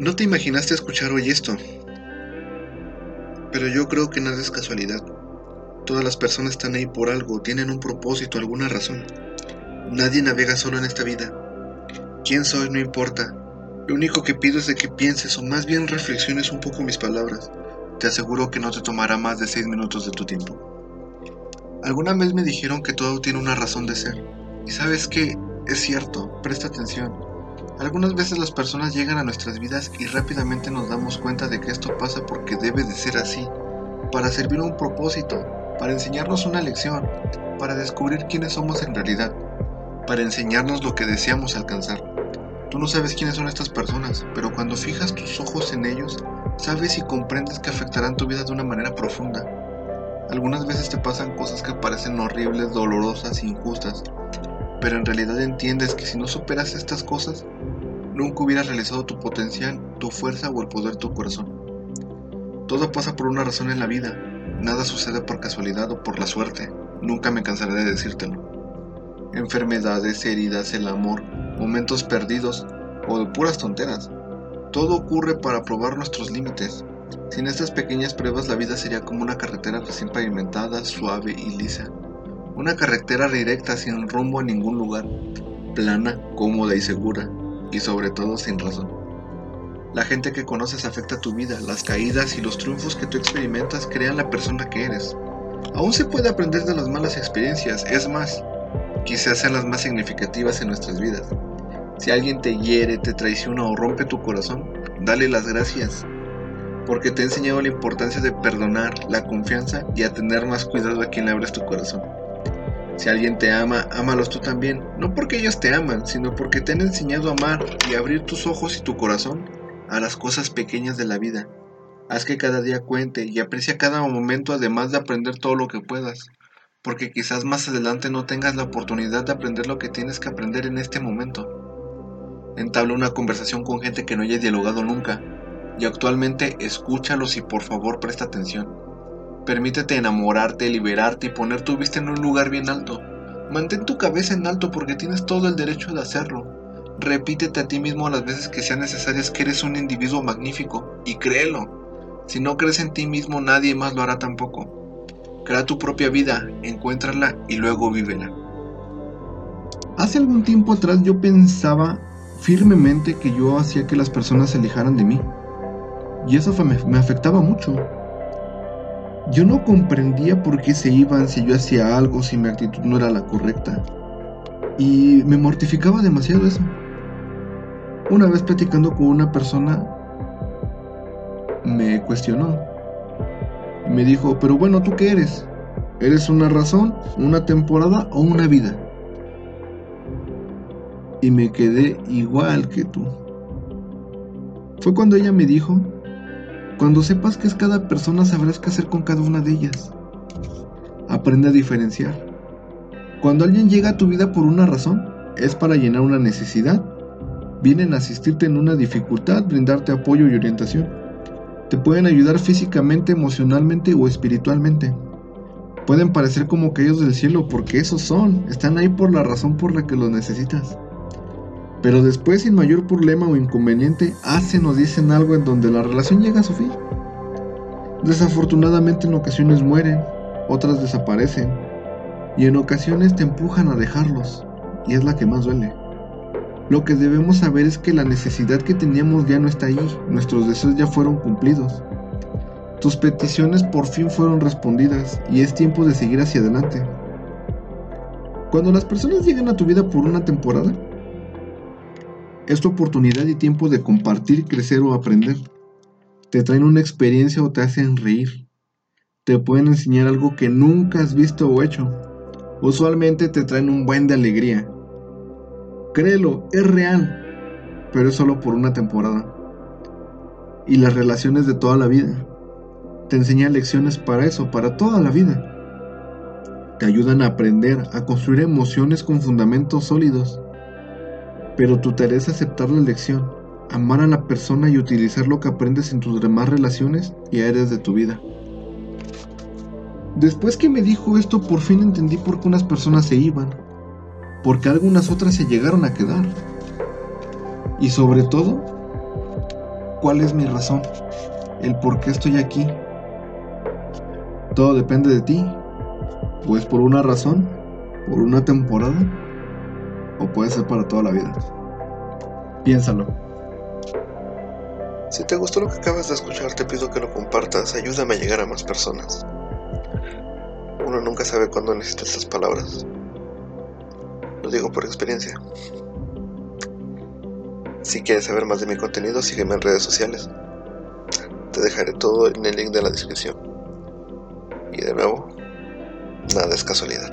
No te imaginaste escuchar hoy esto, pero yo creo que nada es casualidad. Todas las personas están ahí por algo, tienen un propósito, alguna razón. Nadie navega solo en esta vida. Quién soy no importa. Lo único que pido es que pienses o más bien reflexiones un poco mis palabras. Te aseguro que no te tomará más de seis minutos de tu tiempo. Alguna vez me dijeron que todo tiene una razón de ser. Y sabes que es cierto, presta atención. Algunas veces las personas llegan a nuestras vidas y rápidamente nos damos cuenta de que esto pasa porque debe de ser así, para servir a un propósito, para enseñarnos una lección, para descubrir quiénes somos en realidad, para enseñarnos lo que deseamos alcanzar. Tú no sabes quiénes son estas personas, pero cuando fijas tus ojos en ellos, sabes y comprendes que afectarán tu vida de una manera profunda. Algunas veces te pasan cosas que parecen horribles, dolorosas injustas, pero en realidad entiendes que si no superas estas cosas, nunca hubieras realizado tu potencial, tu fuerza o el poder de tu corazón. Todo pasa por una razón en la vida, nada sucede por casualidad o por la suerte, nunca me cansaré de decírtelo. Enfermedades, heridas, el amor, momentos perdidos o de puras tonteras. Todo ocurre para probar nuestros límites. Sin estas pequeñas pruebas la vida sería como una carretera recién pavimentada, suave y lisa. Una carretera directa sin rumbo a ningún lugar, plana, cómoda y segura, y sobre todo sin razón. La gente que conoces afecta tu vida, las caídas y los triunfos que tú experimentas crean la persona que eres. Aún se puede aprender de las malas experiencias, es más, quizás sean las más significativas en nuestras vidas. Si alguien te hiere, te traiciona o rompe tu corazón, dale las gracias, porque te ha enseñado la importancia de perdonar, la confianza y a tener más cuidado a quien le abres tu corazón. Si alguien te ama, ámalos tú también, no porque ellos te aman, sino porque te han enseñado a amar y abrir tus ojos y tu corazón a las cosas pequeñas de la vida. Haz que cada día cuente y aprecia cada momento además de aprender todo lo que puedas, porque quizás más adelante no tengas la oportunidad de aprender lo que tienes que aprender en este momento. Entabla una conversación con gente que no haya dialogado nunca, y actualmente escúchalos y por favor presta atención. Permítete enamorarte, liberarte y poner tu vista en un lugar bien alto. Mantén tu cabeza en alto porque tienes todo el derecho de hacerlo. Repítete a ti mismo las veces que sean necesarias que eres un individuo magnífico y créelo. Si no crees en ti mismo nadie más lo hará tampoco. Crea tu propia vida, encuéntrala y luego vívela. Hace algún tiempo atrás yo pensaba firmemente que yo hacía que las personas se alejaran de mí. Y eso me, me afectaba mucho. Yo no comprendía por qué se iban si yo hacía algo, si mi actitud no era la correcta. Y me mortificaba demasiado eso. Una vez platicando con una persona, me cuestionó. Me dijo, pero bueno, ¿tú qué eres? ¿Eres una razón, una temporada o una vida? Y me quedé igual que tú. Fue cuando ella me dijo cuando sepas que es cada persona sabrás qué hacer con cada una de ellas. Aprende a diferenciar. Cuando alguien llega a tu vida por una razón, es para llenar una necesidad. Vienen a asistirte en una dificultad, brindarte apoyo y orientación. Te pueden ayudar físicamente, emocionalmente o espiritualmente. Pueden parecer como caídos del cielo porque esos son, están ahí por la razón por la que los necesitas. Pero después, sin mayor problema o inconveniente, hacen o dicen algo en donde la relación llega a su fin. Desafortunadamente en ocasiones mueren, otras desaparecen, y en ocasiones te empujan a dejarlos, y es la que más duele. Lo que debemos saber es que la necesidad que teníamos ya no está ahí, nuestros deseos ya fueron cumplidos. Tus peticiones por fin fueron respondidas y es tiempo de seguir hacia adelante. Cuando las personas llegan a tu vida por una temporada, es tu oportunidad y tiempo de compartir, crecer o aprender. Te traen una experiencia o te hacen reír. Te pueden enseñar algo que nunca has visto o hecho. Usualmente te traen un buen de alegría. Créelo, es real, pero es solo por una temporada. Y las relaciones de toda la vida. Te enseñan lecciones para eso, para toda la vida. Te ayudan a aprender, a construir emociones con fundamentos sólidos pero tu tarea es aceptar la lección, amar a la persona y utilizar lo que aprendes en tus demás relaciones y áreas de tu vida. Después que me dijo esto, por fin entendí por qué unas personas se iban, porque algunas otras se llegaron a quedar. Y sobre todo, cuál es mi razón, el por qué estoy aquí. Todo depende de ti, pues por una razón, por una temporada, o puede ser para toda la vida. Piénsalo. Si te gustó lo que acabas de escuchar, te pido que lo compartas, ayúdame a llegar a más personas. Uno nunca sabe cuándo necesita estas palabras. Lo digo por experiencia. Si quieres saber más de mi contenido, sígueme en redes sociales. Te dejaré todo en el link de la descripción. Y de nuevo, nada es casualidad.